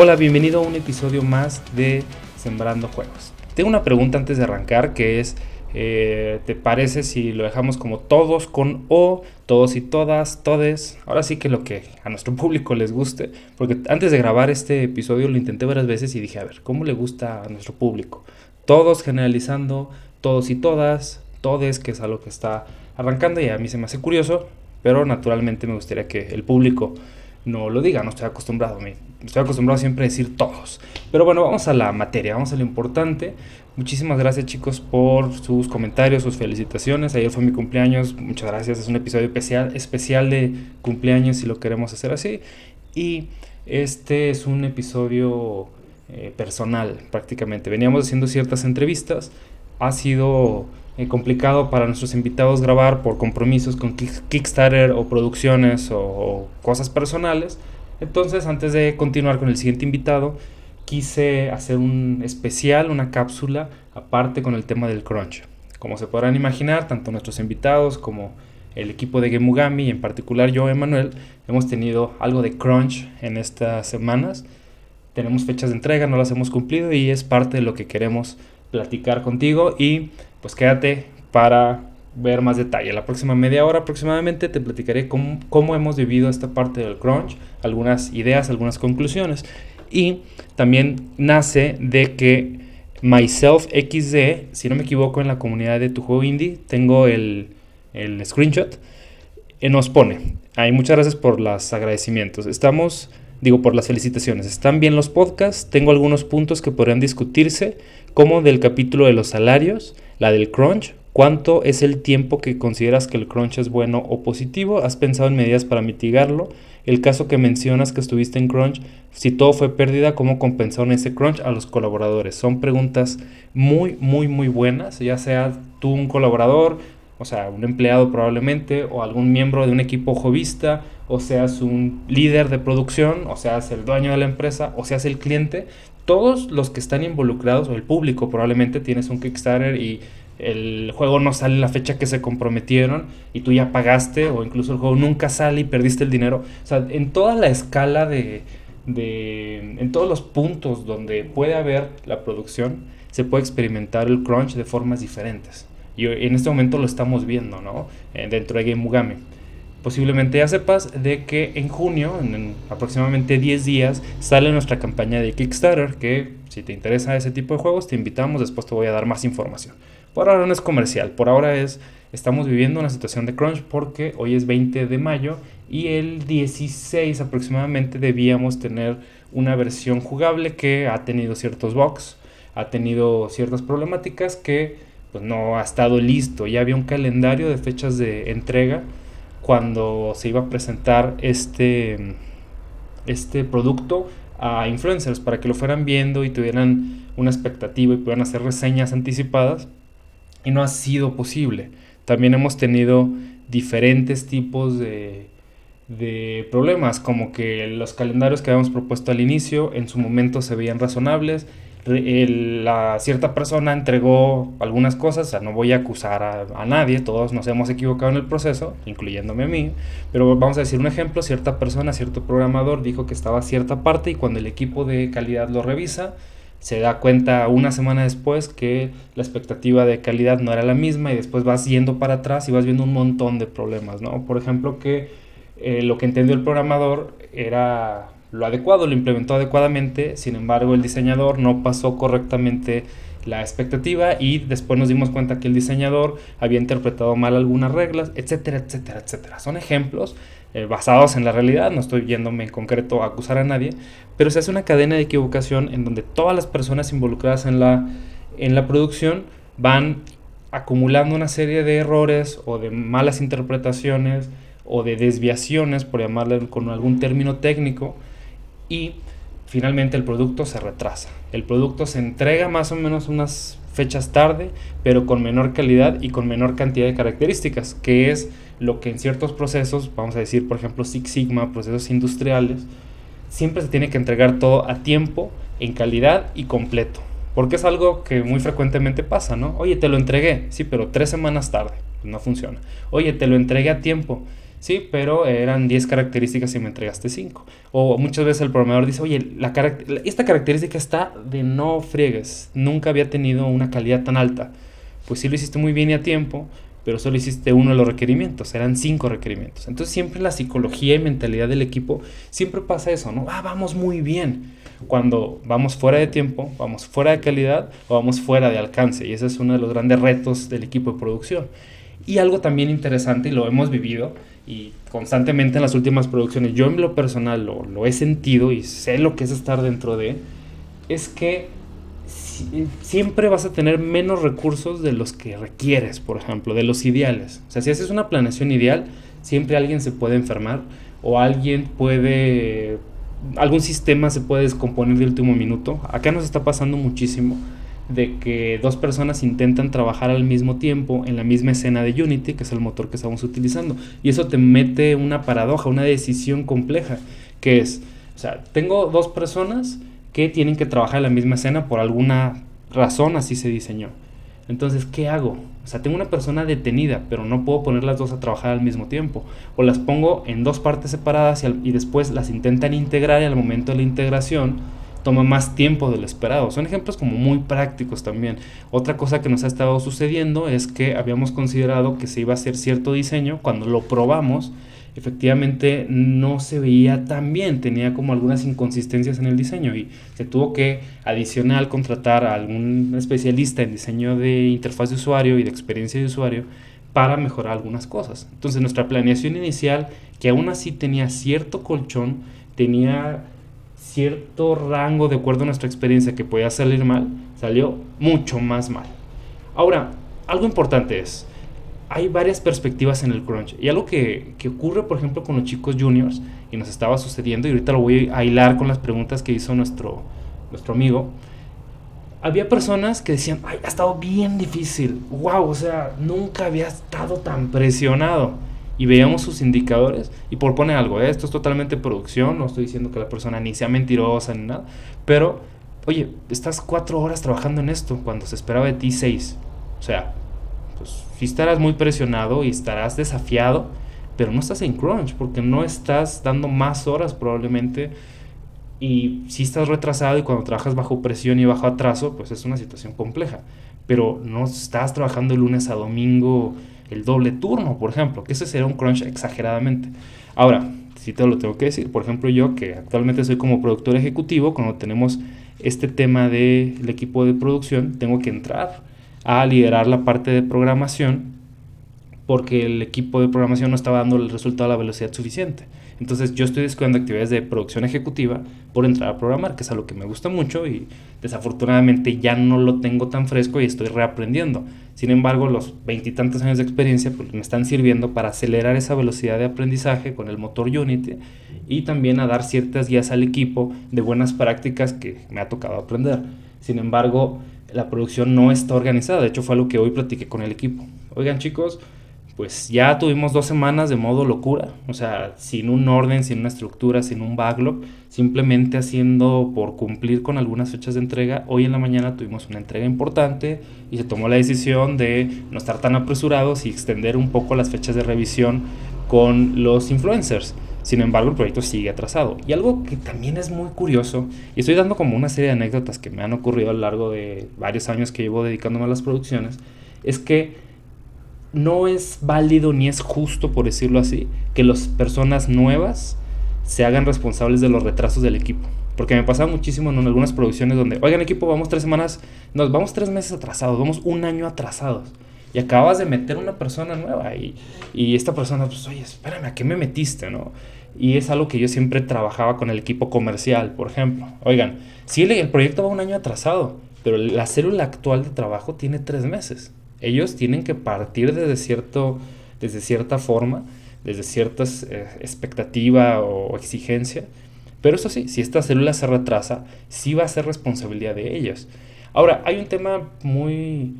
Hola, bienvenido a un episodio más de Sembrando Juegos. Tengo una pregunta antes de arrancar que es, eh, ¿te parece si lo dejamos como todos con O, todos y todas, todes? Ahora sí que lo que a nuestro público les guste, porque antes de grabar este episodio lo intenté varias veces y dije, a ver, ¿cómo le gusta a nuestro público? Todos generalizando, todos y todas, todes, que es algo que está arrancando y a mí se me hace curioso, pero naturalmente me gustaría que el público no lo diga, no estoy acostumbrado a mí. Estoy acostumbrado siempre a decir todos. Pero bueno, vamos a la materia, vamos a lo importante. Muchísimas gracias chicos por sus comentarios, sus felicitaciones. Ayer fue mi cumpleaños, muchas gracias. Es un episodio especial, especial de cumpleaños si lo queremos hacer así. Y este es un episodio eh, personal prácticamente. Veníamos haciendo ciertas entrevistas. Ha sido eh, complicado para nuestros invitados grabar por compromisos con Kickstarter o producciones o, cosas personales. Entonces, antes de continuar con el siguiente invitado, quise hacer un especial, una cápsula aparte con el tema del crunch. Como se podrán imaginar, tanto nuestros invitados como el equipo de Gemugami y en particular yo, Emanuel, hemos tenido algo de crunch en estas semanas. Tenemos fechas de entrega, no las hemos cumplido y es parte de lo que queremos platicar contigo y pues quédate para ver más detalle. La próxima media hora aproximadamente te platicaré cómo, hemos vivido esta parte del crunch, algunas ideas, algunas conclusiones. Y también nace de que Myself XD, si no me equivoco, en la comunidad de tu juego indie, tengo el, el screenshot, eh, nos pone. Hay muchas gracias por los agradecimientos. Estamos, digo, por las felicitaciones. Están bien los podcasts. Tengo algunos puntos que podrían discutirse, como del capítulo de los salarios la del crunch, ¿cuánto es el tiempo que consideras que el crunch es bueno o positivo? ¿Has pensado en medidas para mitigarlo? El caso que mencionas que estuviste en crunch, si todo fue pérdida, ¿cómo compensaron ese crunch a los colaboradores? Son preguntas muy, muy, muy buenas, ya sea tú un colaborador, o sea, un empleado probablemente, o algún miembro de un equipo jovista, o seas un líder de producción, o seas el dueño de la empresa, o seas el cliente, todos los que están involucrados, o el público probablemente tienes un Kickstarter y el juego no sale en la fecha que se comprometieron y tú ya pagaste, o incluso el juego nunca sale y perdiste el dinero. O sea, en toda la escala de, en todos los puntos donde puede haber la producción, se puede experimentar el crunch de formas diferentes. Y en este momento lo estamos viendo, ¿no? Eh, dentro de Game Mugame posiblemente ya sepas de que en junio, en aproximadamente 10 días, sale nuestra campaña de Kickstarter, que si te interesa ese tipo de juegos, te invitamos, después te voy a dar más información. Por ahora no es comercial, por ahora es, estamos viviendo una situación de crunch porque hoy es 20 de mayo y el 16 aproximadamente debíamos tener una versión jugable que ha tenido ciertos bugs, ha tenido ciertas problemáticas que pues, no ha estado listo, ya había un calendario de fechas de entrega, cuando se iba a presentar este, este producto a influencers para que lo fueran viendo y tuvieran una expectativa y pudieran hacer reseñas anticipadas y no ha sido posible. También hemos tenido diferentes tipos de, de problemas, como que los calendarios que habíamos propuesto al inicio en su momento se veían razonables la cierta persona entregó algunas cosas, o sea, no voy a acusar a, nadie, todos nos hemos equivocado en el proceso, incluyéndome a mí, pero vamos a decir un ejemplo, cierta persona, cierto programador dijo que estaba cierta parte y cuando el equipo de calidad lo revisa, se da cuenta una semana después que la expectativa de calidad no era la misma y después vas yendo para atrás y vas viendo un montón de problemas, ¿no? Por ejemplo, que eh, lo que entendió el programador era lo adecuado, lo implementó adecuadamente, sin embargo el diseñador no pasó correctamente la expectativa y después nos dimos cuenta que el diseñador había interpretado mal algunas reglas, etcétera, etcétera, etcétera. Son ejemplos eh, basados en la realidad, no estoy yéndome en concreto a acusar a nadie, pero se hace una cadena de equivocación en donde todas las personas involucradas en la, en la producción van acumulando una serie de errores o de malas interpretaciones o de desviaciones, por llamarle con algún término técnico, y finalmente el producto se retrasa. El producto se entrega más o menos unas fechas tarde, pero con menor calidad y con menor cantidad de características, que es lo que en ciertos procesos, vamos a decir por ejemplo Six Sigma, procesos industriales, siempre se tiene que entregar todo a tiempo, en calidad y completo. Porque es algo que muy frecuentemente pasa, ¿no? Oye, te lo entregué, sí, pero tres semanas tarde, no funciona. Oye, te lo entregué a tiempo, Sí, pero eran 10 características y me entregaste 5. O muchas veces el programador dice, oye, la esta característica está de no friegues. Nunca había tenido una calidad tan alta. Pues sí lo hiciste muy bien y a tiempo, pero solo hiciste uno de los requerimientos, eran cinco requerimientos. Entonces siempre la psicología y mentalidad del equipo, siempre pasa eso, ¿no? Ah, vamos muy bien. Cuando vamos fuera de tiempo, vamos fuera de calidad o vamos fuera de alcance. Y ese es uno de los grandes retos del equipo de producción. Y algo también interesante, y lo hemos vivido, y constantemente en las últimas producciones, yo en lo personal lo, lo he sentido y sé lo que es estar dentro de, es que siempre vas a tener menos recursos de los que requieres, por ejemplo, de los ideales. O sea, si haces una planeación ideal, siempre alguien se puede enfermar o alguien puede, algún sistema se puede descomponer de último minuto. Acá nos está pasando muchísimo de que dos personas intentan trabajar al mismo tiempo en la misma escena de Unity, que es el motor que estamos utilizando. Y eso te mete una paradoja, una decisión compleja, que es, o sea, tengo dos personas que tienen que trabajar en la misma escena por alguna razón, así se diseñó. Entonces, ¿qué hago? O sea, tengo una persona detenida, pero no puedo poner las dos a trabajar al mismo tiempo. O las pongo en dos partes separadas y, después las intentan integrar y al momento de la integración toma más tiempo del esperado. Son ejemplos como muy prácticos también. Otra cosa que nos ha estado sucediendo es que habíamos considerado que se iba a hacer cierto diseño. Cuando lo probamos, efectivamente no se veía tan bien, tenía como algunas inconsistencias en el diseño y se tuvo que adicional contratar a algún especialista en diseño de interfaz de usuario y de experiencia de usuario para mejorar algunas cosas. Entonces nuestra planeación inicial, que aún así tenía cierto colchón, tenía cierto rango de acuerdo a nuestra experiencia que podía salir mal, salió mucho más mal. Ahora, algo importante es, hay varias perspectivas en el crunch. Y algo que, que, ocurre, por ejemplo, con los chicos juniors, y nos estaba sucediendo, y ahorita lo voy a hilar con las preguntas que hizo nuestro, nuestro amigo. Había personas que decían, ay, ha estado bien difícil, wow, o sea, nunca había estado tan presionado. Y veíamos sus indicadores, y por poner algo, ¿eh? esto es totalmente producción, no estoy diciendo que la persona ni sea mentirosa ni nada, pero, oye, estás cuatro horas trabajando en esto cuando se esperaba de ti seis. O sea, pues sí estarás muy presionado y estarás desafiado, pero no estás en crunch porque no estás dando más horas probablemente y si estás retrasado y cuando trabajas bajo presión y bajo atraso, pues es una situación compleja. Pero no estás trabajando de lunes a domingo el doble turno, por ejemplo, que ese sería un crunch exageradamente. Ahora, si te lo tengo que decir, por ejemplo, yo que actualmente soy como productor ejecutivo, cuando tenemos este tema del equipo de producción, tengo que entrar a liderar la parte de programación porque el equipo de programación no estaba dando el resultado a la velocidad suficiente. Entonces yo estoy descuidando actividades de producción ejecutiva por entrar a programar, que es algo que me gusta mucho y desafortunadamente ya no lo tengo tan fresco y estoy reaprendiendo. Sin embargo, los veintitantos años de experiencia pues, me están sirviendo para acelerar esa velocidad de aprendizaje con el motor Unity y también a dar ciertas guías al equipo de buenas prácticas que me ha tocado aprender. Sin embargo, la producción no está organizada. De hecho, fue algo que hoy platiqué con el equipo. Oigan, chicos, pues ya tuvimos dos semanas de modo locura. O sea, sin un orden, sin una estructura, sin un backlog. Simplemente haciendo por cumplir con algunas fechas de entrega. Hoy en la mañana tuvimos una entrega importante y se tomó la decisión de no estar tan apresurados y extender un poco las fechas de revisión con los influencers. Sin embargo, el proyecto sigue atrasado. Y algo que también es muy curioso, y estoy dando como una serie de anécdotas que me han ocurrido a lo largo de varios años que llevo dedicándome a las producciones, es que no es válido ni es justo, por decirlo así, que las personas nuevas se hagan responsables de los retrasos del equipo. Porque me pasa muchísimo en algunas producciones donde, oigan equipo, vamos tres semanas, nos vamos tres meses atrasados, vamos un año atrasados y acabas de meter una persona nueva y, y, esta persona, pues, oye, espérame, ¿a qué me metiste, no? Y es algo que yo siempre trabajaba con el equipo comercial, por ejemplo. Oigan, sí, el proyecto va un año atrasado, pero la célula actual de trabajo tiene tres meses. Ellos tienen que partir desde, cierto, desde cierta forma, desde cierta eh, expectativa o exigencia. Pero eso sí, si esta célula se retrasa, sí va a ser responsabilidad de ellos. Ahora, hay un tema muy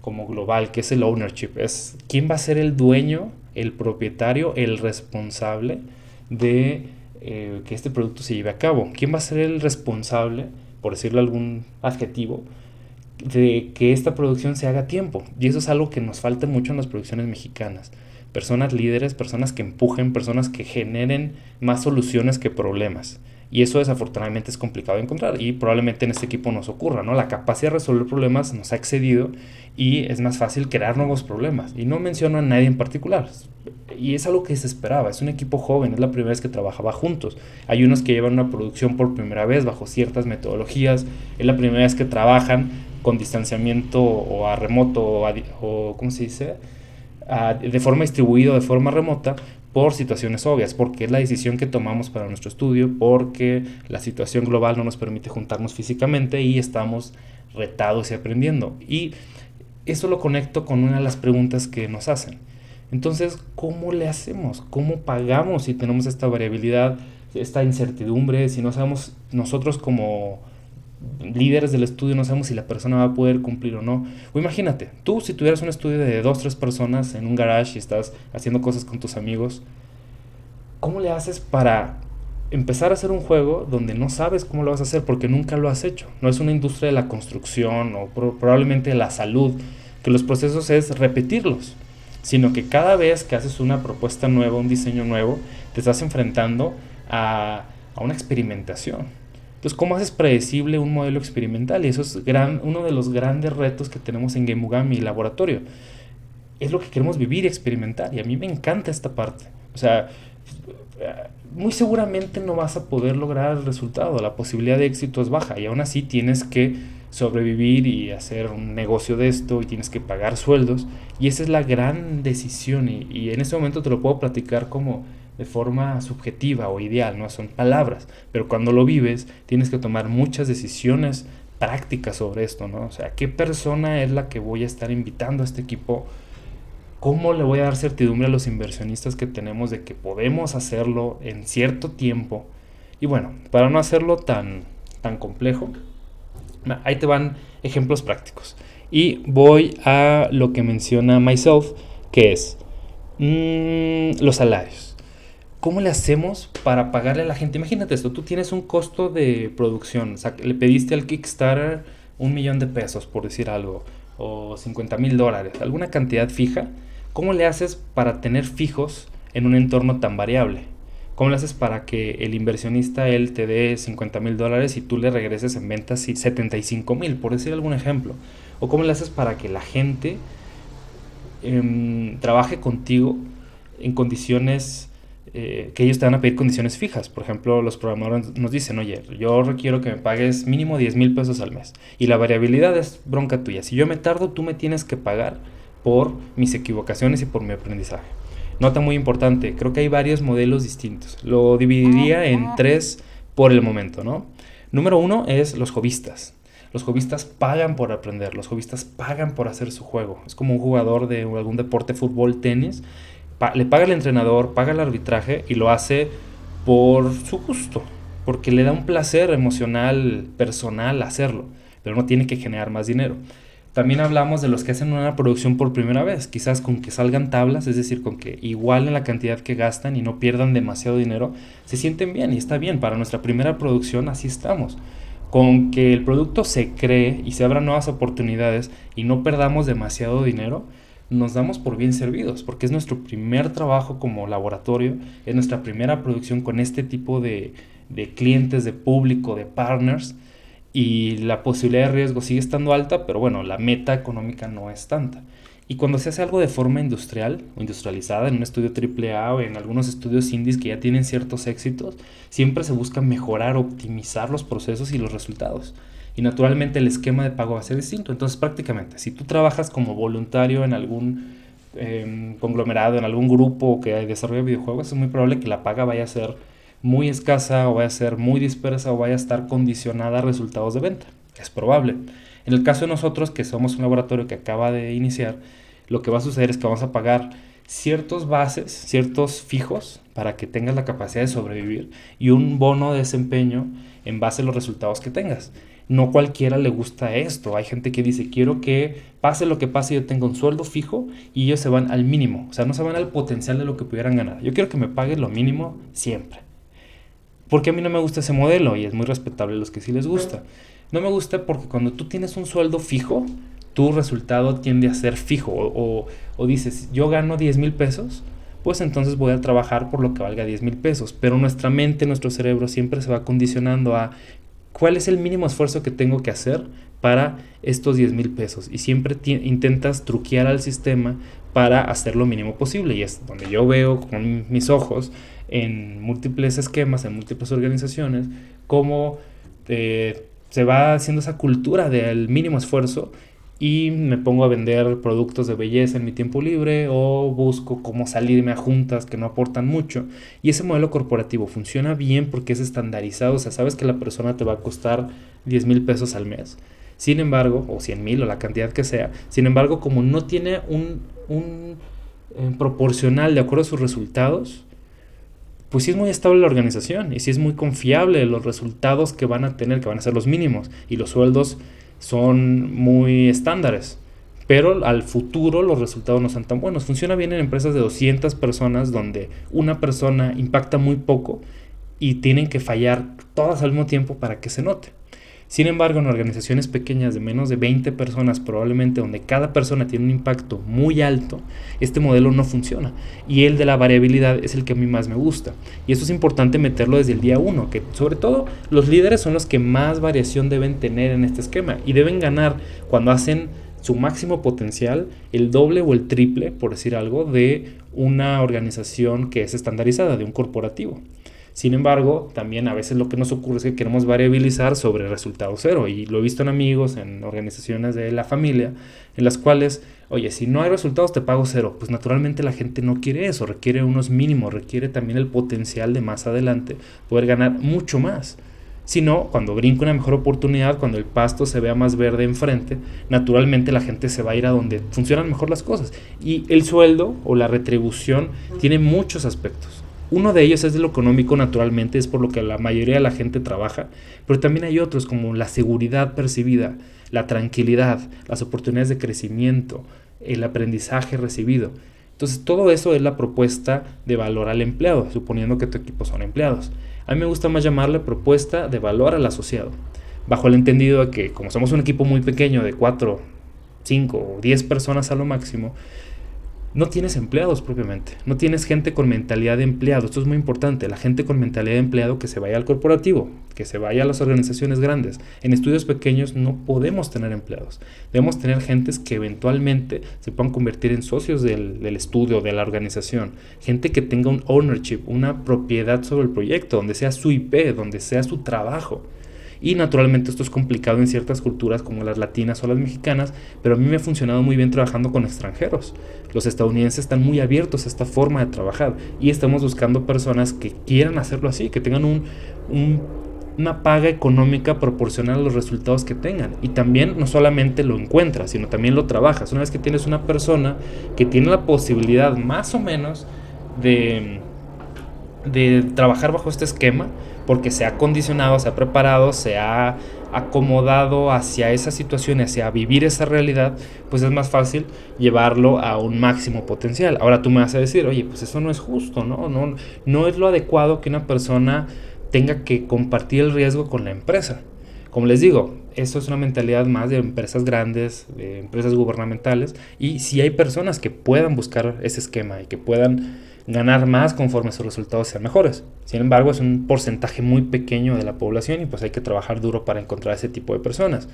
como global, que es el ownership. Es quién va a ser el dueño, el propietario, el responsable de eh, que este producto se lleve a cabo. ¿Quién va a ser el responsable, por decirlo algún adjetivo, de que esta producción se haga a tiempo? Y eso es algo que nos falta mucho en las producciones mexicanas. personas líderes, personas que empujen, personas que generen más soluciones que problemas. Y eso desafortunadamente es complicado de encontrar y probablemente en este equipo nos ocurra, ¿no? La capacidad de resolver problemas nos ha excedido y es más fácil crear nuevos problemas. Y no menciono a nadie en particular. Y es algo que se esperaba. Es un equipo joven, es la primera vez que trabajaba juntos. Hay unos que llevan una producción por primera vez bajo ciertas metodologías. Es la primera vez que trabajan con distanciamiento o a remoto o, o ¿cómo se dice? de forma distribuida o de forma remota por situaciones obvias, porque es la decisión que tomamos para nuestro estudio, porque la situación global no nos permite juntarnos físicamente y estamos retados y aprendiendo. Y eso lo conecto con una de las preguntas que nos hacen. Entonces, ¿cómo le hacemos? ¿Cómo pagamos si tenemos esta variabilidad, esta incertidumbre, si no sabemos nosotros como líderes del estudio no sabemos si la persona va a poder cumplir o no. O imagínate, tú si tuvieras un estudio de dos, tres personas en un garage y estás haciendo cosas con tus amigos, ¿cómo le haces para empezar a hacer un juego donde no sabes cómo lo vas a hacer porque nunca lo has hecho? No es una industria de la construcción o probablemente de la salud, que los procesos es repetirlos, sino que cada vez que haces una propuesta nueva, un diseño nuevo, te estás enfrentando a, a una experimentación entonces, ¿cómo haces predecible un modelo experimental? Y eso es uno de los grandes retos que tenemos en Gemugami Laboratorio. Es lo que queremos vivir y experimentar. Y a mí me encanta esta parte. O sea, muy seguramente no vas a poder lograr el resultado. La posibilidad de éxito es baja. Y aún así tienes que sobrevivir y hacer un negocio de esto y tienes que pagar sueldos. Y esa es la gran decisión. Y, y en este momento te lo puedo platicar como de forma subjetiva o ideal, no son palabras, pero cuando lo vives tienes que tomar muchas decisiones prácticas sobre esto, ¿no? O sea, ¿qué persona es la que voy a estar invitando a este equipo? ¿Cómo le voy a dar certidumbre a los inversionistas que tenemos de que podemos hacerlo en cierto tiempo? Y bueno, para no hacerlo tan, tan complejo, ahí te van ejemplos prácticos. Y voy a lo que menciona Myself, que es mmm, los salarios. ¿Cómo le hacemos para pagarle a la gente? Imagínate esto, tú tienes un costo de producción, o sea, le pediste al Kickstarter un millón de pesos, por decir algo, o 50 mil dólares, alguna cantidad fija. ¿Cómo le haces para tener fijos en un entorno tan variable? ¿Cómo le haces para que el inversionista, él te dé 50 mil dólares y tú le regreses en ventas 75 mil, por decir algún ejemplo? ¿O cómo le haces para que la gente em, trabaje contigo en condiciones eh, que ellos te van a pedir condiciones fijas. Por ejemplo, los programadores nos dicen, oye, yo requiero que me pagues mínimo 10 mil pesos al mes. Y la variabilidad es bronca tuya. Si yo me tardo, tú me tienes que pagar por mis equivocaciones y por mi aprendizaje. Nota muy importante, creo que hay varios modelos distintos. Lo dividiría en tres por el momento, ¿no? Número uno es los hobbyistas. Los hobbyistas pagan por aprender, los hobbyistas pagan por hacer su juego. Es como un jugador de algún deporte, fútbol, tenis, le paga el entrenador, paga el arbitraje y lo hace por su gusto, porque le da un placer emocional, personal hacerlo, pero no tiene que generar más dinero. También hablamos de los que hacen una producción por primera vez, quizás con que salgan tablas, es decir, con que igualen la cantidad que gastan y no pierdan demasiado dinero, se sienten bien y está bien. Para nuestra primera producción así estamos. Con que el producto se cree y se abran nuevas oportunidades y no perdamos demasiado dinero, nos damos por bien servidos, porque es nuestro primer trabajo como laboratorio, es nuestra primera producción con este tipo de, clientes, de público, de partners, y la posibilidad de riesgo sigue estando alta, pero bueno, la meta económica no es tanta. Y cuando se hace algo de forma industrial o industrializada en un estudio AAA o en algunos estudios indies que ya tienen ciertos éxitos, siempre se busca mejorar, optimizar los procesos y los resultados y naturalmente el esquema de pago va a ser distinto. Entonces prácticamente, si tú trabajas como voluntario en algún em, conglomerado, en algún grupo que desarrolla videojuegos, es muy probable que la paga vaya a ser muy escasa o vaya a ser muy dispersa o vaya a estar condicionada a resultados de venta. Es probable. En el caso de nosotros, que somos un laboratorio que acaba de iniciar, lo que va a suceder es que vamos a pagar ciertos bases, ciertos fijos para que tengas la capacidad de sobrevivir y un bono de desempeño en base a los resultados que tengas no cualquiera le gusta esto. Hay gente que dice, quiero que pase lo que pase, yo tenga un sueldo fijo y ellos se van al mínimo. O sea, no se van al potencial de lo que pudieran ganar. Yo quiero que me paguen lo mínimo siempre. Porque a mí no me gusta ese modelo y es muy respetable los que sí les gusta. No me gusta porque cuando tú tienes un sueldo fijo, tu resultado tiende a ser fijo o, o dices, yo gano 10 mil pesos, pues entonces voy a trabajar por lo que valga 10 mil pesos. Pero nuestra mente, nuestro cerebro siempre se va condicionando a cuál es el mínimo esfuerzo que tengo que hacer para estos 10 mil pesos. Y siempre intentas truquear al sistema para hacer lo mínimo posible. Y es donde yo veo con mis ojos en múltiples esquemas, en múltiples organizaciones, cómo eh, se va haciendo esa cultura del mínimo esfuerzo y me pongo a vender productos de belleza en mi tiempo libre o busco cómo salirme a juntas que no aportan mucho. Y ese modelo corporativo funciona bien porque es estandarizado, o sea, sabes que la persona te va a costar 10 mil pesos al mes. Sin embargo, o 100 mil o la cantidad que sea, sin embargo, como no tiene un, un eh, proporcional de acuerdo a sus resultados, pues sí es muy estable la organización y sí es muy confiable los resultados que van a tener, que van a ser los mínimos y los sueldos son muy estándares. Pero al futuro los resultados no son tan buenos. Funciona bien en empresas de 200 personas donde una persona impacta muy poco y tienen que fallar todas al mismo tiempo para que se note. Sin embargo, en organizaciones pequeñas de menos de 20 personas, probablemente donde cada persona tiene un impacto muy alto, este modelo no funciona. Y el de la variabilidad es el que a mí más me gusta. Y eso es importante meterlo desde el día 1, que sobre todo los líderes son los que más variación deben tener en este esquema y deben ganar cuando hacen su máximo potencial, el doble o el triple, por decir algo, de una organización que es estandarizada, de un corporativo. Sin embargo, también a veces lo que nos ocurre es que queremos variabilizar sobre resultado cero y lo he visto en amigos, en organizaciones de la familia, en las cuales, oye, si no hay resultados te pago cero. Pues naturalmente la gente no quiere eso, requiere unos mínimos, requiere también el potencial de más adelante poder ganar mucho más. Si no, cuando brinca una mejor oportunidad, cuando el pasto se vea más verde enfrente, naturalmente la gente se va a ir a donde funcionan mejor las cosas. Y el sueldo o la retribución tiene muchos aspectos. Uno de ellos es de lo económico naturalmente, es por lo que la mayoría de la gente trabaja, pero también hay otros como la seguridad percibida, la tranquilidad, las oportunidades de crecimiento, el aprendizaje recibido. Entonces todo eso es la propuesta de valor al empleado, suponiendo que tu equipo son empleados. A mí me gusta más llamarle propuesta de valor al asociado, bajo el entendido de que como somos un equipo muy pequeño de 4, 5 o 10 personas a lo máximo, no tienes empleados propiamente, no tienes gente con mentalidad de empleado. Esto es muy importante, la gente con mentalidad de empleado que se vaya al corporativo, que se vaya a las organizaciones grandes. En estudios pequeños no podemos tener empleados. Debemos tener gentes que eventualmente se puedan convertir en socios del, del estudio, de la organización. Gente que tenga un ownership, una propiedad sobre el proyecto, donde sea su IP, donde sea su trabajo. Y naturalmente esto es complicado en ciertas culturas como las latinas o las mexicanas, pero a mí me ha funcionado muy bien trabajando con extranjeros. Los estadounidenses están muy abiertos a esta forma de trabajar y estamos buscando personas que quieran hacerlo así, que tengan un, una paga económica proporcional a los resultados que tengan. Y también no solamente lo encuentras, sino también lo trabajas. Una vez que tienes una persona que tiene la posibilidad más o menos de, de trabajar bajo este esquema, porque se ha condicionado, se ha preparado, se ha acomodado hacia esa situación, hacia vivir esa realidad, pues es más fácil llevarlo a un máximo potencial. Ahora tú me vas a decir, oye, pues eso no es justo, ¿no? No, no es lo adecuado que una persona tenga que compartir el riesgo con la empresa. Como les digo, eso es una mentalidad más de empresas grandes, de empresas gubernamentales, y si hay personas que puedan buscar ese esquema y que puedan ganar más conforme sus resultados sean mejores. Sin embargo, es un porcentaje muy pequeño de la población y pues hay que trabajar duro para encontrar ese tipo de personas.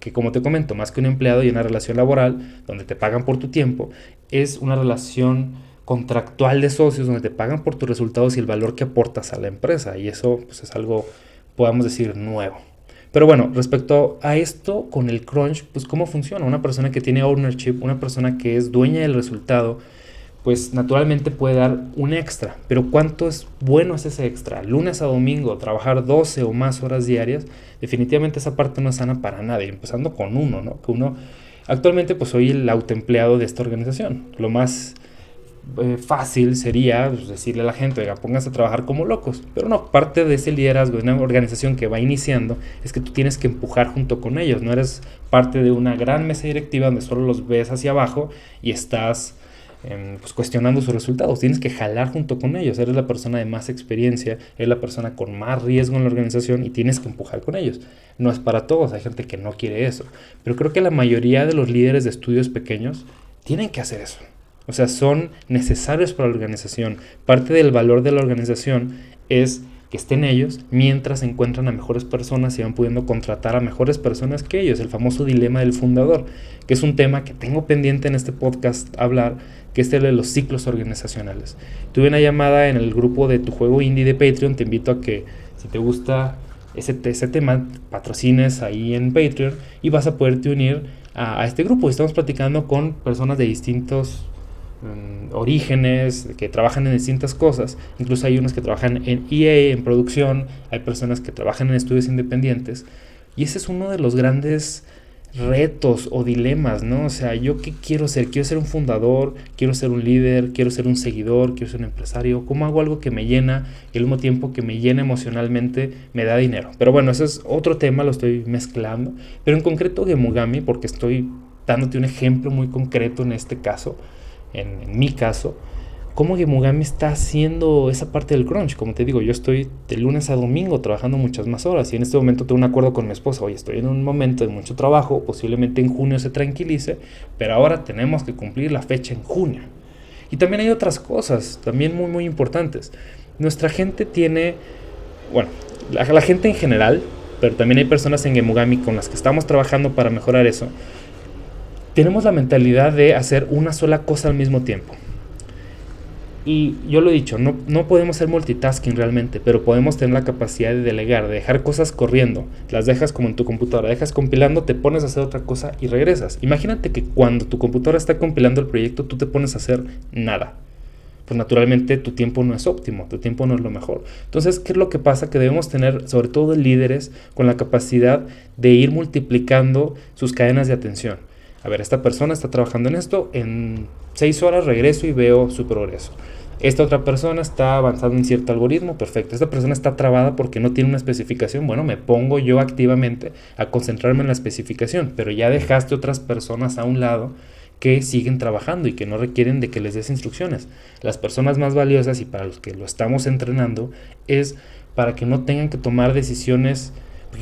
Que como te comento, más que un empleado y una relación laboral donde te pagan por tu tiempo, es una relación contractual de socios donde te pagan por tus resultados y el valor que aportas a la empresa. Y eso pues, es algo, podamos decir, nuevo. Pero bueno, respecto a esto con el crunch, pues cómo funciona. Una persona que tiene ownership, una persona que es dueña del resultado, pues naturalmente puede dar un extra. Pero ¿cuánto es bueno es ese extra? Lunes a domingo, trabajar 12 o más horas diarias, definitivamente esa parte no es sana para nadie, empezando con uno, ¿no? Que uno, actualmente pues soy el autoempleado de esta organización. Lo más eh, fácil sería pues, decirle a la gente, oiga, pónganse a trabajar como locos. Pero no, parte de ese liderazgo de una organización que va iniciando es que tú tienes que empujar junto con ellos. No eres parte de una gran mesa directiva donde solo los ves hacia abajo y estás em, pues, cuestionando sus resultados. Tienes que jalar junto con ellos. Eres la persona de más experiencia, eres la persona con más riesgo en la organización y tienes que empujar con ellos. No es para todos, hay gente que no quiere eso. Pero creo que la mayoría de los líderes de estudios pequeños tienen que hacer eso. O sea, son necesarios para la organización. Parte del valor de la organización es que estén ellos mientras encuentran a mejores personas y van pudiendo contratar a mejores personas que ellos, el famoso dilema del fundador, que es un tema que tengo pendiente en este podcast hablar, que es el de los ciclos organizacionales. Tuve una llamada en el grupo de tu juego indie de Patreon, te invito a que si te gusta ese, ese tema, patrocines ahí en Patreon y vas a poderte unir a, este grupo. Estamos platicando con personas de distintos orígenes, que trabajan en distintas cosas. Incluso hay unos que trabajan en EA, en producción, hay personas que trabajan en estudios independientes. Y ese es uno de los grandes retos o dilemas, ¿no? O sea, ¿yo qué quiero ser? ¿Quiero ser un fundador? ¿Quiero ser un líder? ¿Quiero ser un seguidor? ¿Quiero ser un empresario? ¿Cómo hago algo que me llena y al mismo tiempo que me llena emocionalmente me da dinero? Pero bueno, ese es otro tema, lo estoy mezclando. Pero en concreto Gemugami, porque estoy dándote un ejemplo muy concreto en este caso, en, mi caso, cómo Gemugami está haciendo esa parte del crunch. Como te digo, yo estoy de lunes a domingo trabajando muchas más horas y en este momento tengo un acuerdo con mi esposa. Oye, estoy en un momento de mucho trabajo, posiblemente en junio se tranquilice, pero ahora tenemos que cumplir la fecha en junio. Y también hay otras cosas, también muy, muy importantes. Nuestra gente tiene, bueno, la, la gente en general, pero también hay personas en Gemugami con las que estamos trabajando para mejorar eso tenemos la mentalidad de hacer una sola cosa al mismo tiempo. Y yo lo he dicho, no, no podemos hacer multitasking realmente, pero podemos tener la capacidad de delegar, de dejar cosas corriendo. Las dejas como en tu computadora, dejas compilando, te pones a hacer otra cosa y regresas. Imagínate que cuando tu computadora está compilando el proyecto, tú te pones a hacer nada. Pues naturalmente tu tiempo no es óptimo, tu tiempo no es lo mejor. Entonces, ¿qué es lo que pasa? Que debemos tener, sobre todo líderes, con la capacidad de ir multiplicando sus cadenas de atención a ver, esta persona está trabajando en esto, en seis horas regreso y veo su progreso. Esta otra persona está avanzando en cierto algoritmo, perfecto. Esta persona está trabada porque no tiene una especificación. Bueno, me pongo yo activamente a concentrarme en la especificación, pero ya dejaste otras personas a un lado que siguen trabajando y que no requieren de que les des instrucciones. Las personas más valiosas y para los que lo estamos entrenando es para que no tengan que tomar decisiones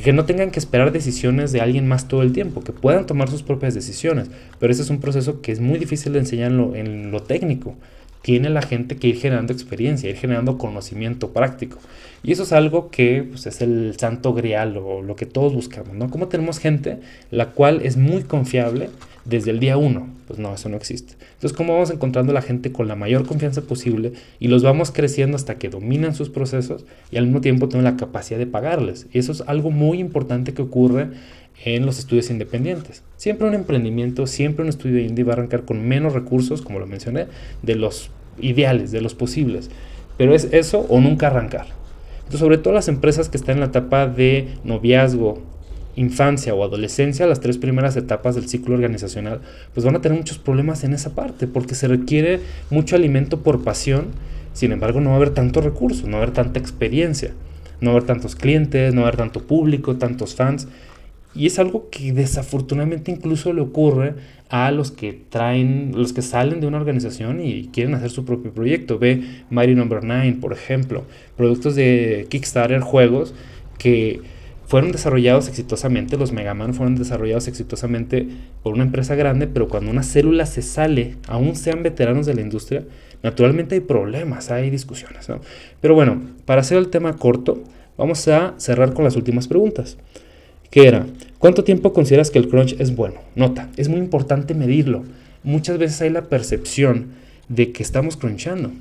que no tengan que esperar decisiones de alguien más todo el tiempo, que puedan tomar sus propias decisiones. Pero ese es un proceso que es muy difícil de enseñar en lo, técnico. Tiene la gente que ir generando experiencia, ir generando conocimiento práctico. Y eso es algo que pues, es el santo grial o lo que todos buscamos, ¿no? Como tenemos gente la cual es muy confiable, desde el día uno. Pues no, eso no existe. Entonces, ¿cómo vamos encontrando la gente con la mayor confianza posible y los vamos creciendo hasta que dominan sus procesos y al mismo tiempo tienen la capacidad de pagarles? Eso es algo muy importante que ocurre en los estudios independientes. Siempre un emprendimiento, siempre un estudio indie va a arrancar con menos recursos, como lo mencioné, de los ideales, de los posibles. Pero es eso o nunca arrancar. Entonces, sobre todo las empresas que están en la etapa de noviazgo, infancia o adolescencia, las tres primeras etapas del ciclo organizacional, pues van a tener muchos problemas en esa parte, porque se requiere mucho alimento por pasión, sin embargo no va a haber tanto recurso, no va a haber tanta experiencia, no va a haber tantos clientes, no va a haber tanto público, tantos fans, y es algo que desafortunadamente incluso le ocurre a los que traen, los que salen de una organización y quieren hacer su propio proyecto. Ve Mighty Number no. 9, por ejemplo, productos de Kickstarter, juegos que fueron desarrollados exitosamente, los Megaman fueron desarrollados exitosamente por una empresa grande, pero cuando una célula se sale, aún sean veteranos de la industria, naturalmente hay problemas, hay discusiones. Pero bueno, para hacer el tema corto, vamos a cerrar con las últimas preguntas. ¿Qué era? ¿Cuánto tiempo consideras que el crunch es bueno? Nota, es muy importante medirlo. Muchas veces hay la percepción de que estamos crunchando.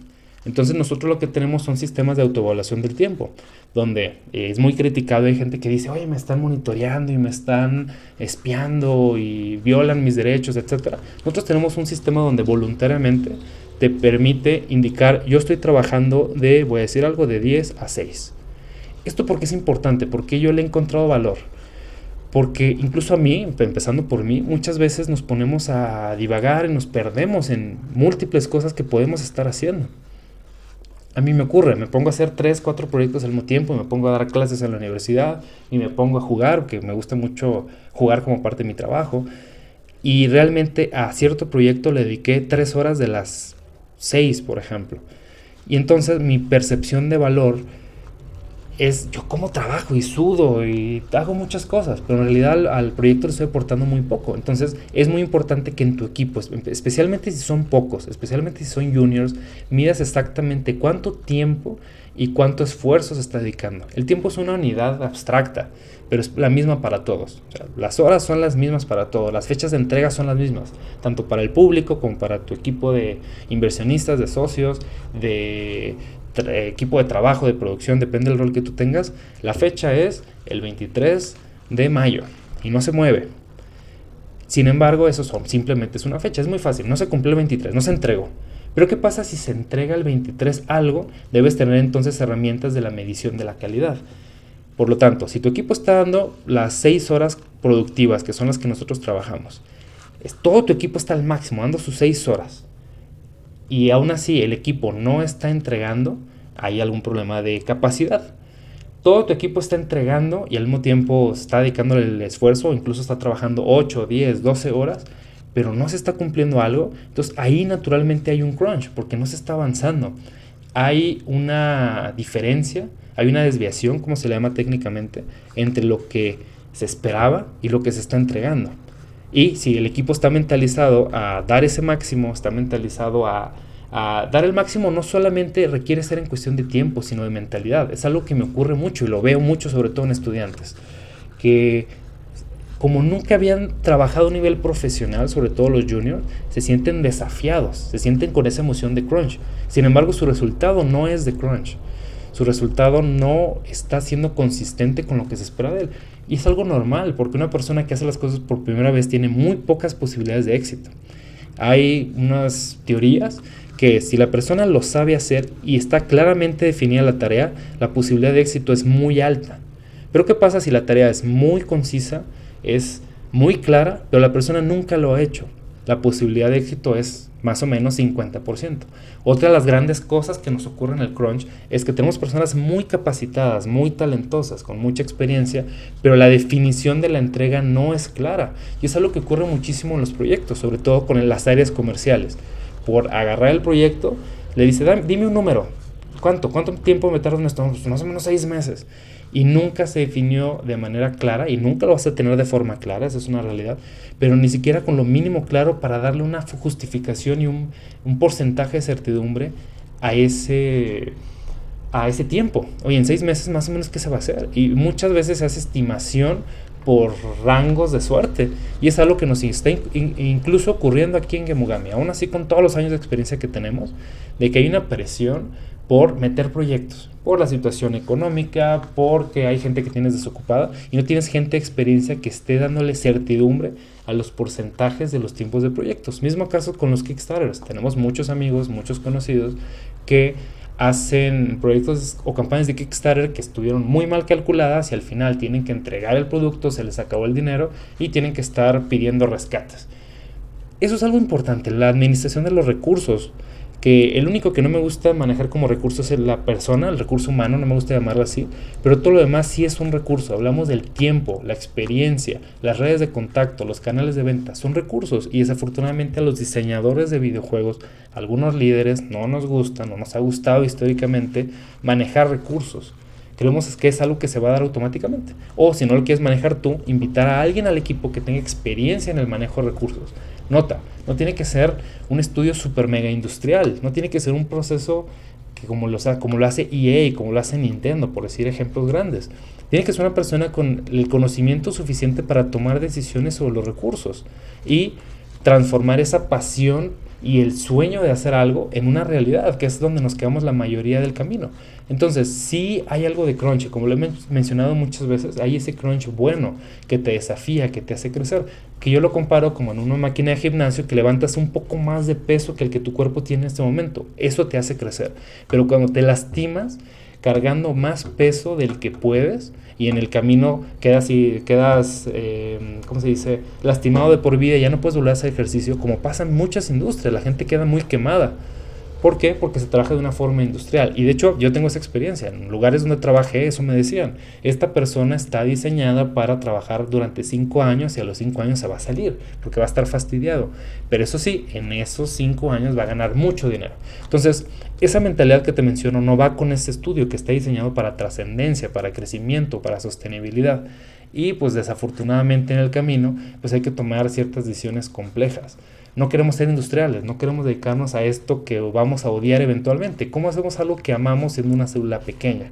Entonces nosotros lo que tenemos son sistemas de autoevaluación del tiempo, donde es muy criticado, hay gente que dice, oye, me están monitoreando y me están espiando y violan mis derechos, etc. Nosotros tenemos un sistema donde voluntariamente te permite indicar, yo estoy trabajando de, voy a decir algo, de 10 a 6. Esto porque es importante, porque yo le he encontrado valor. Porque incluso a mí, empezando por mí, muchas veces nos ponemos a divagar y nos perdemos en múltiples cosas que podemos estar haciendo a mí me ocurre, me pongo a hacer tres, cuatro proyectos al mismo tiempo, me pongo a dar clases en la universidad y me pongo a jugar, que me gusta mucho jugar como parte de mi trabajo. y realmente a cierto proyecto le dediqué tres horas de las seis, por ejemplo. Y entonces mi percepción de valor es yo como trabajo y sudo y hago muchas cosas, pero en realidad al, proyecto le estoy aportando muy poco. Entonces es muy importante que en tu equipo, especialmente si son pocos, especialmente si son juniors, midas exactamente cuánto tiempo y cuánto esfuerzo se está dedicando. El tiempo es una unidad abstracta, pero es la misma para todos. las horas son las mismas para todos, las fechas de entrega son las mismas, tanto para el público como para tu equipo de inversionistas, de socios, de equipo de trabajo, de producción, depende del rol que tú tengas. La fecha es el 23 de mayo y no se mueve. Sin embargo, eso son, simplemente es una fecha, es muy fácil, no se cumple el 23, no se entregó. Pero ¿qué pasa si se entrega el 23 algo? Debes tener entonces herramientas de la medición de la calidad. Por lo tanto, si tu equipo está dando las 6 horas productivas, que son las que nosotros trabajamos, todo tu equipo está al máximo, dando sus 6 horas, y aún así el equipo no está entregando, hay algún problema de capacidad. Todo tu equipo está entregando y al mismo tiempo está dedicándole el esfuerzo, incluso está trabajando 8, 10, 12 horas, pero no se está cumpliendo algo, entonces ahí naturalmente hay un crunch porque no se está avanzando. Hay una diferencia, hay una desviación, como se le llama técnicamente, entre lo que se esperaba y lo que se está entregando. Y si el equipo está mentalizado a dar ese máximo, está mentalizado a, dar el máximo, no solamente requiere ser en cuestión de tiempo, sino de mentalidad. Es algo que me ocurre mucho y lo veo mucho, sobre todo en estudiantes, que como nunca habían trabajado a nivel profesional, sobre todo los juniors, se sienten desafiados, se sienten con esa emoción de crunch. Sin embargo, su resultado no es de crunch. Su resultado no está siendo consistente con lo que se espera de él. Y es algo normal, porque una persona que hace las cosas por primera vez tiene muy pocas posibilidades de éxito. Hay unas teorías que si la persona lo sabe hacer y está claramente definida la tarea, la posibilidad de éxito es muy alta. Pero ¿qué pasa si la tarea es muy concisa? es muy clara, pero la persona nunca lo ha hecho. La posibilidad de éxito es más o menos 50%. Otra de las grandes cosas que nos ocurre en el crunch es que tenemos personas muy capacitadas, muy talentosas, con mucha experiencia, pero la definición de la entrega no es clara. Y es algo que ocurre muchísimo en los proyectos, sobre todo con las áreas comerciales. Por agarrar el proyecto, le dice, dime un número. ¿Cuánto? ¿Cuánto tiempo me tardo en? Pues más o menos seis meses y nunca se definió de manera clara y nunca lo vas a tener de forma clara, esa es una realidad, pero ni siquiera con lo mínimo claro para darle una justificación y un, porcentaje de certidumbre a ese, a ese tiempo. Oye, en seis meses más o menos qué se va a hacer. Y muchas veces se hace estimación por rangos de suerte. Y es algo que nos está incluso ocurriendo aquí en Gemugami, aún así con todos los años de experiencia que tenemos, de que hay una presión por meter proyectos, por la situación económica, porque hay gente que tienes desocupada y no tienes gente de experiencia que esté dándole certidumbre a los porcentajes de los tiempos de proyectos. Mismo caso con los Kickstarters. Tenemos muchos amigos, muchos conocidos que hacen proyectos o campañas de Kickstarter que estuvieron muy mal calculadas y al final tienen que entregar el producto, se les acabó el dinero y tienen que estar pidiendo rescates. Eso es algo importante, la administración de los recursos que el único que no me gusta manejar como recurso es la persona, el recurso humano, no me gusta llamarlo así, pero todo lo demás sí es un recurso. Hablamos del tiempo, la experiencia, las redes de contacto, los canales de venta, son recursos y desafortunadamente a los diseñadores de videojuegos, algunos líderes no nos gustan, no nos ha gustado históricamente manejar recursos. Creemos que es algo que se va a dar automáticamente. O si no lo quieres manejar tú, invitar a alguien al equipo que tenga experiencia en el manejo de recursos. Nota, no tiene que ser un estudio super mega industrial, no tiene que ser un proceso que como lo, como lo hace EA, como lo hace Nintendo, por decir ejemplos grandes. Tiene que ser una persona con el conocimiento suficiente para tomar decisiones sobre los recursos y transformar esa pasión y el sueño de hacer algo en una realidad, que es donde nos quedamos la mayoría del camino. Entonces, sí hay algo de crunch, como lo he mencionado muchas veces, hay ese crunch bueno que te desafía, que te hace crecer, que yo lo comparo como en una máquina de gimnasio que levantas un poco más de peso que el que tu cuerpo tiene en este momento. Eso te hace crecer. Pero cuando te lastimas, cargando más peso del que puedes y en el camino quedas, y, quedas eh, ¿cómo se dice?, lastimado de por vida y ya no puedes volver a hacer ejercicio, como pasa en muchas industrias, la gente queda muy quemada. ¿Por qué? Porque se trabaja de una forma industrial. Y de hecho yo tengo esa experiencia. En lugares donde trabajé eso me decían, esta persona está diseñada para trabajar durante cinco años y a los cinco años se va a salir porque va a estar fastidiado. Pero eso sí, en esos cinco años va a ganar mucho dinero. Entonces, esa mentalidad que te menciono no va con este estudio que está diseñado para trascendencia, para crecimiento, para sostenibilidad. Y pues desafortunadamente en el camino pues hay que tomar ciertas decisiones complejas. No queremos ser industriales, no queremos dedicarnos a esto que vamos a odiar eventualmente. ¿Cómo hacemos algo que amamos en una célula pequeña?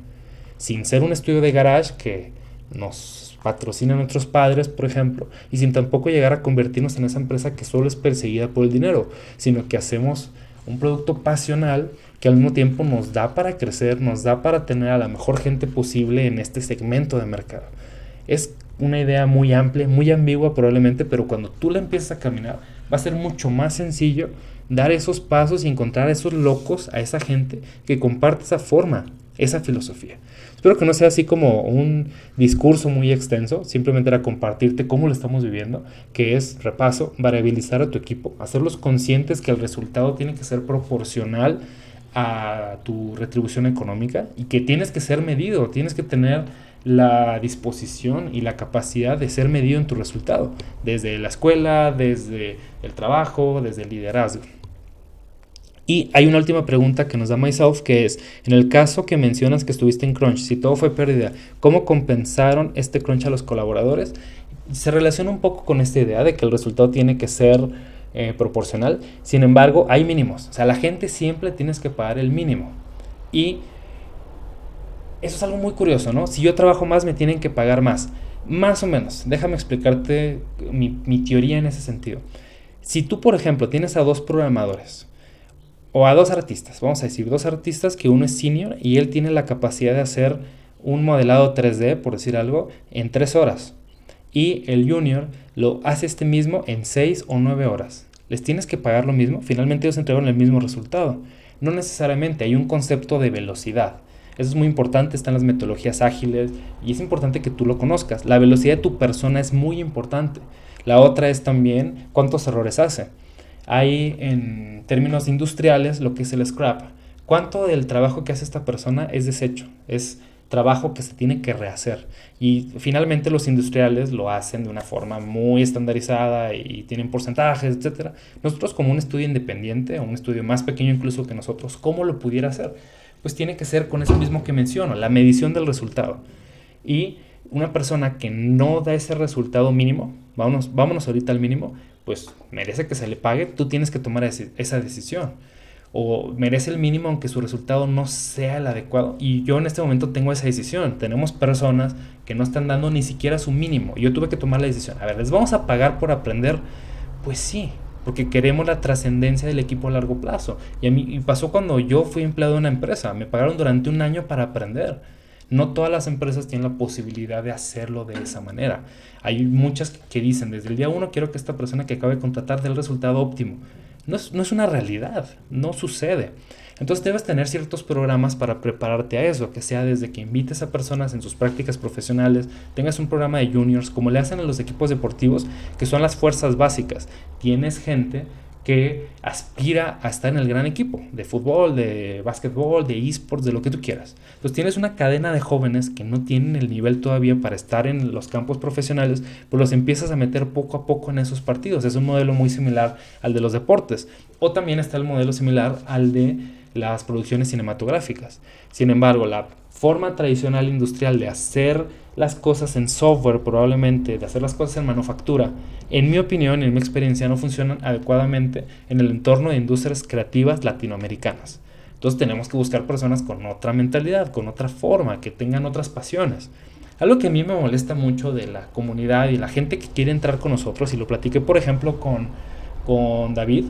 Sin ser un estudio de garage que nos patrocinan nuestros padres, por ejemplo, y sin tampoco llegar a convertirnos en esa empresa que solo es perseguida por el dinero, sino que hacemos un producto pasional que al mismo tiempo nos da para crecer, nos da para tener a la mejor gente posible en este segmento de mercado. Es una idea muy amplia, muy ambigua probablemente, pero cuando tú la empiezas a caminar, va a ser mucho más sencillo dar esos pasos y encontrar a esos locos, a esa gente que comparte esa forma, esa filosofía. Espero que no sea así como un discurso muy extenso, simplemente era compartirte cómo lo estamos viviendo, que es, repaso, variabilizar a tu equipo, hacerlos conscientes que el resultado tiene que ser proporcional a tu retribución económica y que tienes que ser medido, tienes que tener la disposición y la capacidad de ser medido en tu resultado, desde la escuela, desde el trabajo, desde el liderazgo. Y hay una última pregunta que nos da Myself, que es, en el caso que mencionas que estuviste en Crunch, si todo fue pérdida, ¿cómo compensaron este Crunch a los colaboradores? Se relaciona un poco con esta idea de que el resultado tiene que ser eh, proporcional, sin embargo, hay mínimos, o sea, la gente siempre tienes que pagar el mínimo. Y eso es algo muy curioso, ¿no? Si yo trabajo más, me tienen que pagar más. Más o menos. Déjame explicarte mi, teoría en ese sentido. Si tú, por ejemplo, tienes a dos programadores o a dos artistas, vamos a decir, dos artistas que uno es senior y él tiene la capacidad de hacer un modelado 3D, por decir algo, en tres horas. Y el junior lo hace este mismo en seis o nueve horas. ¿Les tienes que pagar lo mismo? Finalmente ellos entregaron el mismo resultado. No necesariamente, hay un concepto de velocidad. Eso es muy importante, están las metodologías ágiles y es importante que tú lo conozcas. La velocidad de tu persona es muy importante. La otra es también cuántos errores hace. Hay en términos industriales lo que es el scrap. ¿Cuánto del trabajo que hace esta persona es desecho? Es trabajo que se tiene que rehacer. Y finalmente los industriales lo hacen de una forma muy estandarizada y tienen porcentajes, etc. Nosotros como un estudio independiente, o un estudio más pequeño incluso que nosotros, ¿cómo lo pudiera hacer? Pues tiene que ser con eso mismo que menciono, la medición del resultado. Y una persona que no da ese resultado mínimo, vámonos, vámonos ahorita al mínimo, pues merece que se le pague, tú tienes que tomar esa decisión. O merece el mínimo aunque su resultado no sea el adecuado. Y yo en este momento tengo esa decisión. Tenemos personas que no están dando ni siquiera su mínimo. Yo tuve que tomar la decisión. A ver, ¿les vamos a pagar por aprender? Pues sí, porque queremos la trascendencia del equipo a largo plazo. Y a mí pasó cuando yo fui empleado de una empresa, me pagaron durante un año para aprender. No todas las empresas tienen la posibilidad de hacerlo de esa manera. Hay muchas que dicen, desde el día uno quiero que esta persona que acabe de contratar dé el resultado óptimo. No es, no es una realidad, no sucede. Entonces debes tener ciertos programas para prepararte a eso, que sea desde que invites a personas en sus prácticas profesionales, tengas un programa de juniors, como le hacen a los equipos deportivos, que son las fuerzas básicas. Tienes gente que aspira a estar en el gran equipo de fútbol, de básquetbol, de esports, de lo que tú quieras. Entonces tienes una cadena de jóvenes que no tienen el nivel todavía para estar en los campos profesionales, pues los empiezas a meter poco a poco en esos partidos. Es un modelo muy similar al de los deportes. O también está el modelo similar al de las producciones cinematográficas. Sin embargo, la forma tradicional industrial de hacer las cosas en software, probablemente, de hacer las cosas en manufactura, en mi opinión y en mi experiencia, no funcionan adecuadamente en el entorno de industrias creativas latinoamericanas. Entonces tenemos que buscar personas con otra mentalidad, con otra forma, que tengan otras pasiones. Algo que a mí me molesta mucho de la comunidad y la gente que quiere entrar con nosotros, y lo platiqué por ejemplo con, con David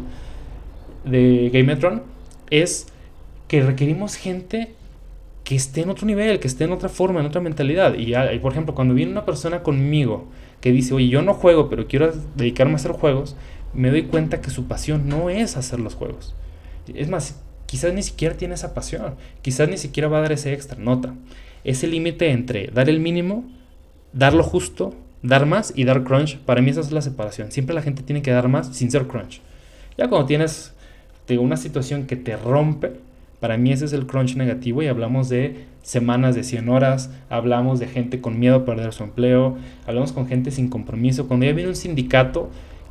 de Gametron, es que requerimos gente que esté en otro nivel, que esté en otra forma, en otra mentalidad. Y, por ejemplo, cuando viene una persona conmigo que dice, oye, yo no juego, pero quiero dedicarme a hacer juegos, me doy cuenta que su pasión no es hacer los juegos. Es más, quizás ni siquiera tiene esa pasión, quizás ni siquiera va a dar ese extra, nota. Ese límite entre dar el mínimo, dar lo justo, dar más y dar crunch, para mí esa es la separación. Siempre la gente tiene que dar más sin ser crunch. Ya cuando tienes una situación que te rompe, para mí ese es el crunch negativo y hablamos de semanas de 100 horas, hablamos de gente con miedo a perder su empleo, hablamos con gente sin compromiso. Cuando ya viene un sindicato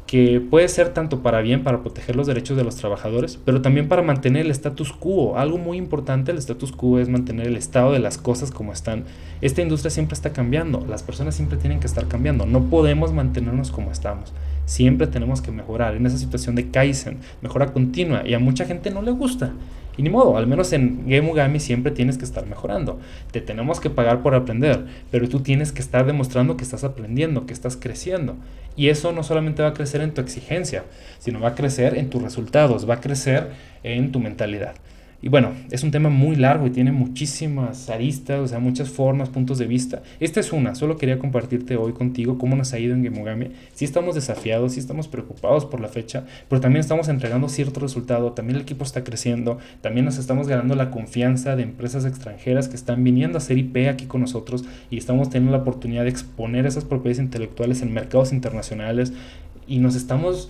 que puede ser tanto para bien, para proteger los derechos de los trabajadores, pero también para mantener el status quo. Algo muy importante del status quo es mantener el estado de las cosas como están. Esta industria siempre está cambiando, las personas siempre tienen que estar cambiando, no podemos mantenernos como estamos. Siempre tenemos que mejorar en esa situación de Kaizen, mejora continua, y a mucha gente no le gusta. Y ni modo, al menos en Game Ugami siempre tienes que estar mejorando. Te tenemos que pagar por aprender, pero tú tienes que estar demostrando que estás aprendiendo, que estás creciendo. Y eso no solamente va a crecer en tu exigencia, sino va a crecer en tus resultados, va a crecer en tu mentalidad. Y bueno, es un tema muy largo y tiene muchísimas aristas, o sea, muchas formas, puntos de vista. Esta es una, solo quería compartirte hoy contigo cómo nos ha ido en Gemogami. Sí estamos desafiados, sí estamos preocupados por la fecha, pero también estamos entregando cierto resultado, también el equipo está creciendo, también nos estamos ganando la confianza de empresas extranjeras que están viniendo a hacer IP aquí con nosotros y estamos teniendo la oportunidad de exponer esas propiedades intelectuales en mercados internacionales y nos estamos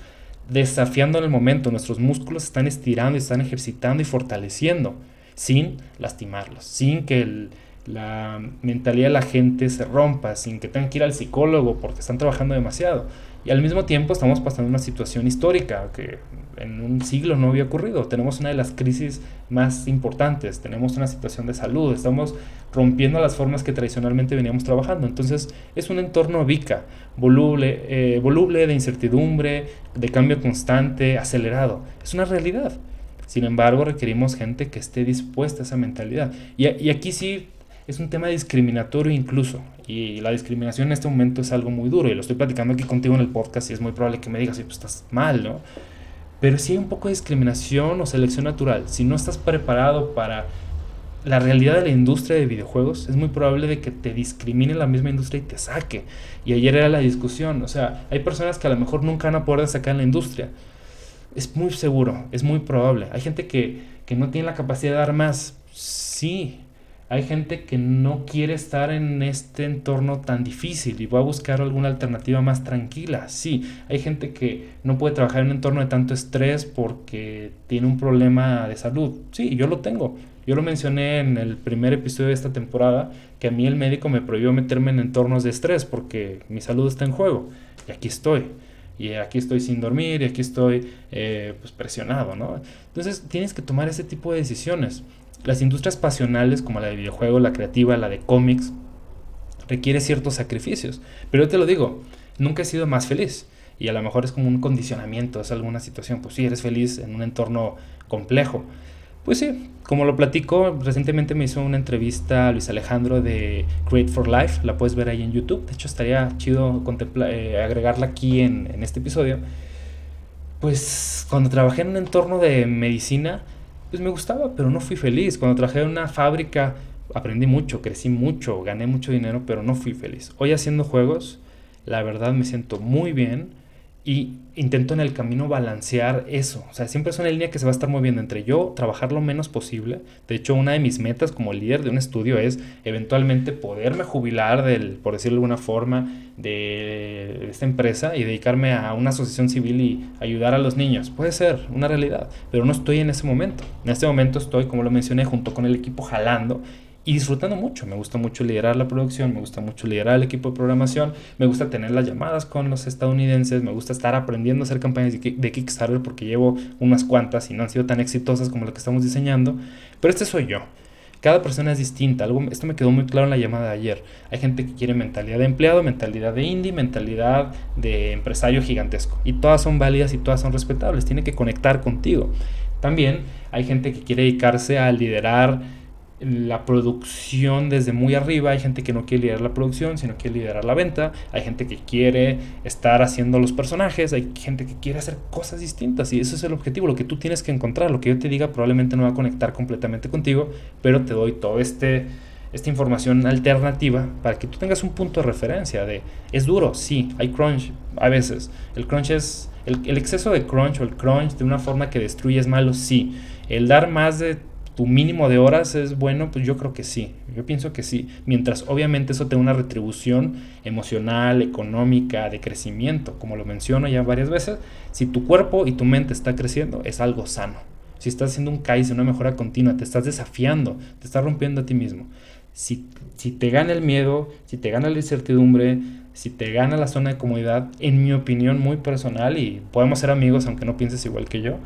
desafiando en el momento. Nuestros músculos están estirando y están ejercitando y fortaleciendo sin lastimarlos, sin que la mentalidad de la gente se rompa, sin que tengan que ir al psicólogo porque están trabajando demasiado. Y al mismo tiempo estamos pasando una situación histórica que en un siglo no había ocurrido. Tenemos una de las crisis más importantes, tenemos una situación de salud, estamos rompiendo las formas que tradicionalmente veníamos trabajando. Entonces es un entorno VICA, voluble, eh, voluble de incertidumbre, de cambio constante, acelerado. Es una realidad. Sin embargo, requerimos gente que esté dispuesta a esa mentalidad. Y, y aquí sí es un tema discriminatorio incluso. Y la discriminación en este momento es algo muy duro. Y lo estoy platicando aquí contigo en el podcast y es muy probable que me digas, sí, pues estás mal, ¿no? Pero si hay un poco de discriminación o selección natural. Si no estás preparado para la realidad de la industria de videojuegos, es muy probable de que te discrimine la misma industria y te saque. Y ayer era la discusión. O sea, hay personas que a lo mejor nunca van a poder sacar en la industria. Es muy seguro, es muy probable. Hay gente que, que no tiene la capacidad de dar más. Sí, hay gente que no quiere estar en este entorno tan difícil y va a buscar alguna alternativa más tranquila. Sí, hay gente que no puede trabajar en un entorno de tanto estrés porque tiene un problema de salud. Sí, yo lo tengo. Yo lo mencioné en el primer episodio de esta temporada, que a mí el médico me prohibió meterme en entornos de estrés porque mi salud está en juego. Y aquí estoy. Y aquí estoy sin dormir y aquí estoy eh, pues presionado, ¿no? Entonces tienes que tomar ese tipo de decisiones. Las industrias pasionales como la de videojuegos, la creativa, la de cómics, requiere ciertos sacrificios. Pero yo te lo digo, nunca he sido más feliz. Y a lo mejor es como un condicionamiento, es alguna situación. Pues sí, eres feliz en un entorno complejo. Pues sí, como lo platico, recientemente me hizo una entrevista a Luis Alejandro de Create for Life, la puedes ver ahí en YouTube, de hecho estaría chido eh, agregarla aquí en, en este episodio. Pues cuando trabajé en un entorno de medicina, pues me gustaba, pero no fui feliz. Cuando trabajé en una fábrica aprendí mucho, crecí mucho, gané mucho dinero, pero no fui feliz. Hoy haciendo juegos, la verdad me siento muy bien y intento en el camino balancear eso. O sea, siempre es una línea que se va a estar moviendo entre yo trabajar lo menos posible. De hecho, una de mis metas como líder de un estudio es eventualmente poderme jubilar del, por decirlo de alguna forma, de esta empresa y dedicarme a una asociación civil y ayudar a los niños. Puede ser una realidad, pero no estoy en ese momento. En este momento estoy, como lo mencioné, junto con el equipo jalando y disfrutando mucho. Me gusta mucho liderar la producción, me gusta mucho liderar el equipo de programación, me gusta tener las llamadas con los estadounidenses, me gusta estar aprendiendo a hacer campañas de Kickstarter porque llevo unas cuantas y no han sido tan exitosas como las que estamos diseñando, pero este soy yo. Cada persona es distinta. Algo, esto me quedó muy claro en la llamada de ayer. Hay gente que quiere mentalidad de empleado, mentalidad de indie, mentalidad de empresario gigantesco. Y todas son válidas y todas son respetables. Tiene que conectar contigo. También hay gente que quiere dedicarse a liderar la producción desde muy arriba, hay gente que no quiere liderar la producción, sino quiere liderar la venta, hay gente que quiere estar haciendo los personajes, hay gente que quiere hacer cosas distintas y eso es el objetivo, lo que tú tienes que encontrar, lo que yo te diga probablemente no va a conectar completamente contigo, pero te doy todo este esta información alternativa para que tú tengas un punto de referencia de es duro, sí, hay crunch a veces. El crunch es el, el exceso de crunch o el crunch de una forma que destruye es malo, sí. El dar más de tu mínimo de horas es bueno, pues yo creo que sí, yo pienso que sí, mientras obviamente eso te da una retribución emocional, económica, de crecimiento, como lo menciono ya varias veces, si tu cuerpo y tu mente está creciendo, es algo sano. si estás haciendo un kaizen, una mejora continua, te estás desafiando, te estás rompiendo a ti mismo. Si, si te gana el miedo, si te gana la incertidumbre, si te gana la zona de comodidad, en mi opinión muy personal, y podemos ser amigos aunque no pienses igual que yo,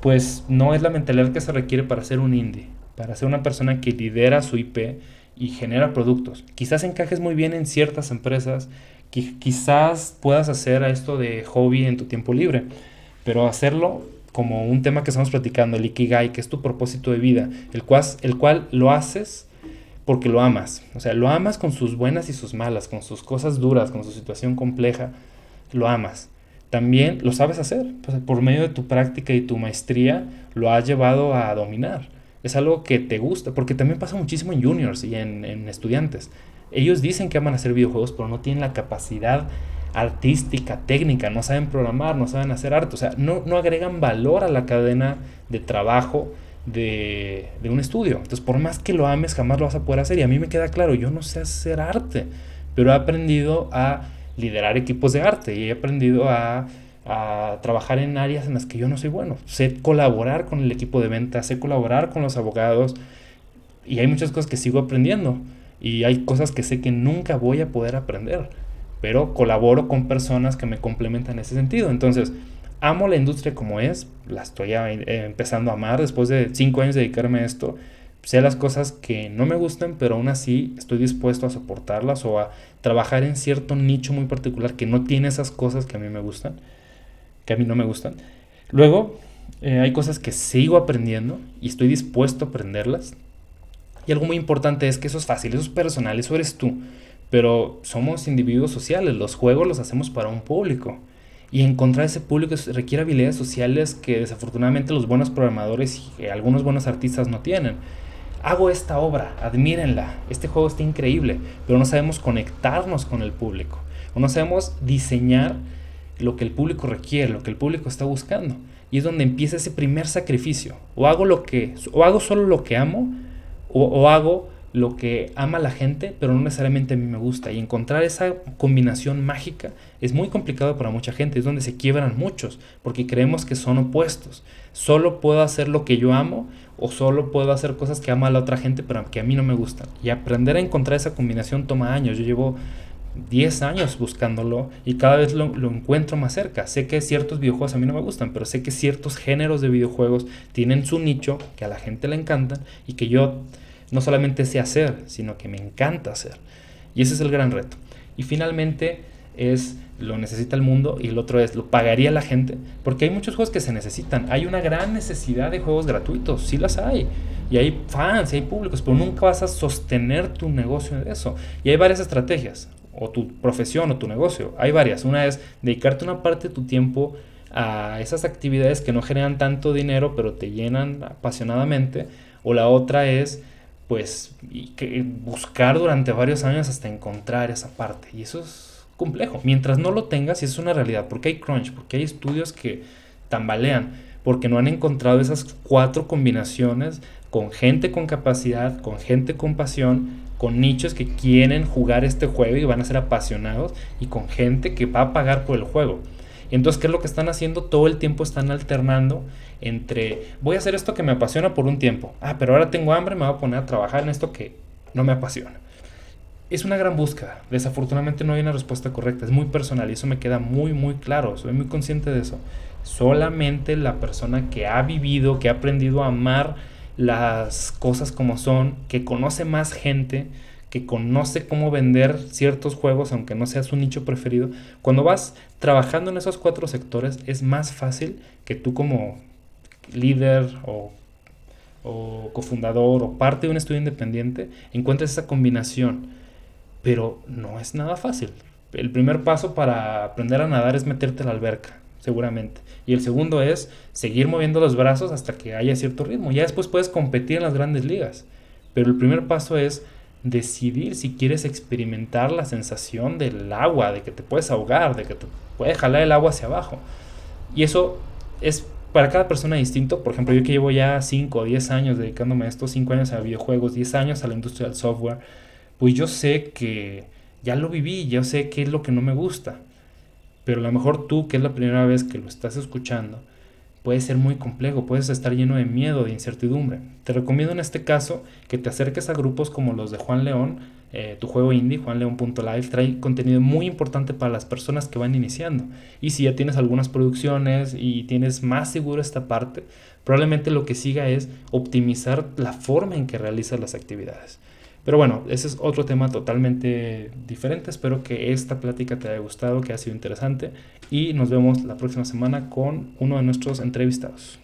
pues no es la mentalidad que se requiere para ser un indie, para ser una persona que lidera su IP y genera productos. Quizás encajes muy bien en ciertas empresas, quizás puedas hacer esto de hobby en tu tiempo libre, pero hacerlo como un tema que estamos platicando, el Ikigai, que es tu propósito de vida, el cual, el cual lo haces porque lo amas. O sea, lo amas con sus buenas y sus malas, con sus cosas duras, con su situación compleja, lo amas. También lo sabes hacer, por medio de tu práctica y tu maestría lo has llevado a dominar. Es algo que te gusta, porque también pasa muchísimo en juniors y en, en estudiantes. Ellos dicen que aman hacer videojuegos, pero no tienen la capacidad artística, técnica, no saben programar, no saben hacer arte, o sea, no, no agregan valor a la cadena de trabajo de, de, un estudio. Entonces, por más que lo ames, jamás lo vas a poder hacer. Y a mí me queda claro, yo no sé hacer arte, pero he aprendido a liderar equipos de arte y he aprendido a, a trabajar en áreas en las que yo no soy bueno. Sé colaborar con el equipo de venta, sé colaborar con los abogados y hay muchas cosas que sigo aprendiendo y hay cosas que sé que nunca voy a poder aprender pero colaboro con personas que me complementan en ese sentido. Entonces, amo la industria como es, la estoy eh, empezando a amar después de cinco años de dedicarme a esto. Sé las cosas que no me gustan, pero aún así estoy dispuesto a soportarlas o a trabajar en cierto nicho muy particular que no tiene esas cosas que a mí me gustan, que a mí no me gustan. Luego, eh, hay cosas que sigo aprendiendo y estoy dispuesto a aprenderlas. Y algo muy importante es que eso es fácil, eso es personal, eso eres tú. Pero somos individuos sociales, los juegos los hacemos para un público. Y encontrar ese público requiere habilidades sociales que desafortunadamente los buenos programadores y algunos buenos artistas no tienen. Hago esta obra, admírenla, este juego está increíble, pero no sabemos conectarnos con el público. No sabemos diseñar lo que el público requiere, lo que el público está buscando. Y es donde empieza ese primer sacrificio. O hago lo que, o hago solo lo que amo, o, o hago lo que ama la gente, pero no necesariamente a mí me gusta. Y encontrar esa combinación mágica es muy complicado para mucha gente, es donde se quiebran muchos, porque creemos que son opuestos. Solo puedo hacer lo que yo amo o solo puedo hacer cosas que ama la otra gente, pero que a mí no me gustan. Y aprender a encontrar esa combinación toma años. Yo llevo 10 años buscándolo y cada vez lo, lo, encuentro más cerca. Sé que ciertos videojuegos a mí no me gustan, pero sé que ciertos géneros de videojuegos tienen su nicho, que a la gente le encantan y que yo no solamente sé hacer, sino que me encanta hacer. Y ese es el gran reto. Y finalmente es lo necesita el mundo y el otro es lo pagaría la gente, porque hay muchos juegos que se necesitan. Hay una gran necesidad de juegos gratuitos, sí las hay. Y hay fans, y hay públicos, pero nunca vas a sostener tu negocio en eso. Y hay varias estrategias, o tu profesión o tu negocio. Hay varias. Una es dedicarte una parte de tu tiempo a esas actividades que no generan tanto dinero, pero te llenan apasionadamente. O la otra es pues que buscar durante varios años hasta encontrar esa parte. Y eso es complejo. Mientras no lo tengas, y es una realidad, porque hay crunch, porque hay estudios que tambalean, porque no han encontrado esas cuatro combinaciones con gente con capacidad, con gente con pasión, con nichos que quieren jugar este juego y van a ser apasionados, y con gente que va a pagar por el juego. Entonces, ¿qué es lo que están haciendo? Todo el tiempo están alternando entre voy a hacer esto que me apasiona por un tiempo. Ah, pero ahora tengo hambre, me voy a poner a trabajar en esto que no me apasiona. Es una gran búsqueda. Desafortunadamente no hay una respuesta correcta. Es muy personal y eso me queda muy, muy claro. Soy muy consciente de eso. Solamente la persona que ha vivido, que ha aprendido a amar las cosas como son, que conoce más gente, que conoce cómo vender ciertos juegos, aunque no sea su nicho preferido, cuando vas trabajando en esos cuatro sectores, es más fácil que tú como líder o, o cofundador o parte de un estudio independiente encuentres esa combinación. Pero no es nada fácil. El primer paso para aprender a nadar es meterte a la alberca, seguramente. Y el segundo es seguir moviendo los brazos hasta que haya cierto ritmo. Ya después puedes competir en las grandes ligas. Pero el primer paso es decidir si quieres experimentar la sensación del agua, de que te puedes ahogar, de que te puede jalar el agua hacia abajo. Y eso es para cada persona distinto. Por ejemplo, yo que llevo ya 5 o 10 años dedicándome a estos 5 años a videojuegos, 10 años a la industria del software, pues yo sé que ya lo viví, yo sé qué es lo que no me gusta. Pero a lo mejor tú, que es la primera vez que lo estás escuchando, puede ser muy complejo, puedes estar lleno de miedo, de incertidumbre. Te recomiendo en este caso que te acerques a grupos como los de Juan León, eh, tu juego indie, juanleón.live, trae contenido muy importante para las personas que van iniciando. Y si ya tienes algunas producciones y tienes más seguro esta parte, probablemente lo que siga es optimizar la forma en que realizas las actividades. Pero bueno, ese es otro tema totalmente diferente. Espero que esta plática te haya gustado, que ha sido interesante. Y nos vemos la próxima semana con uno de nuestros entrevistados.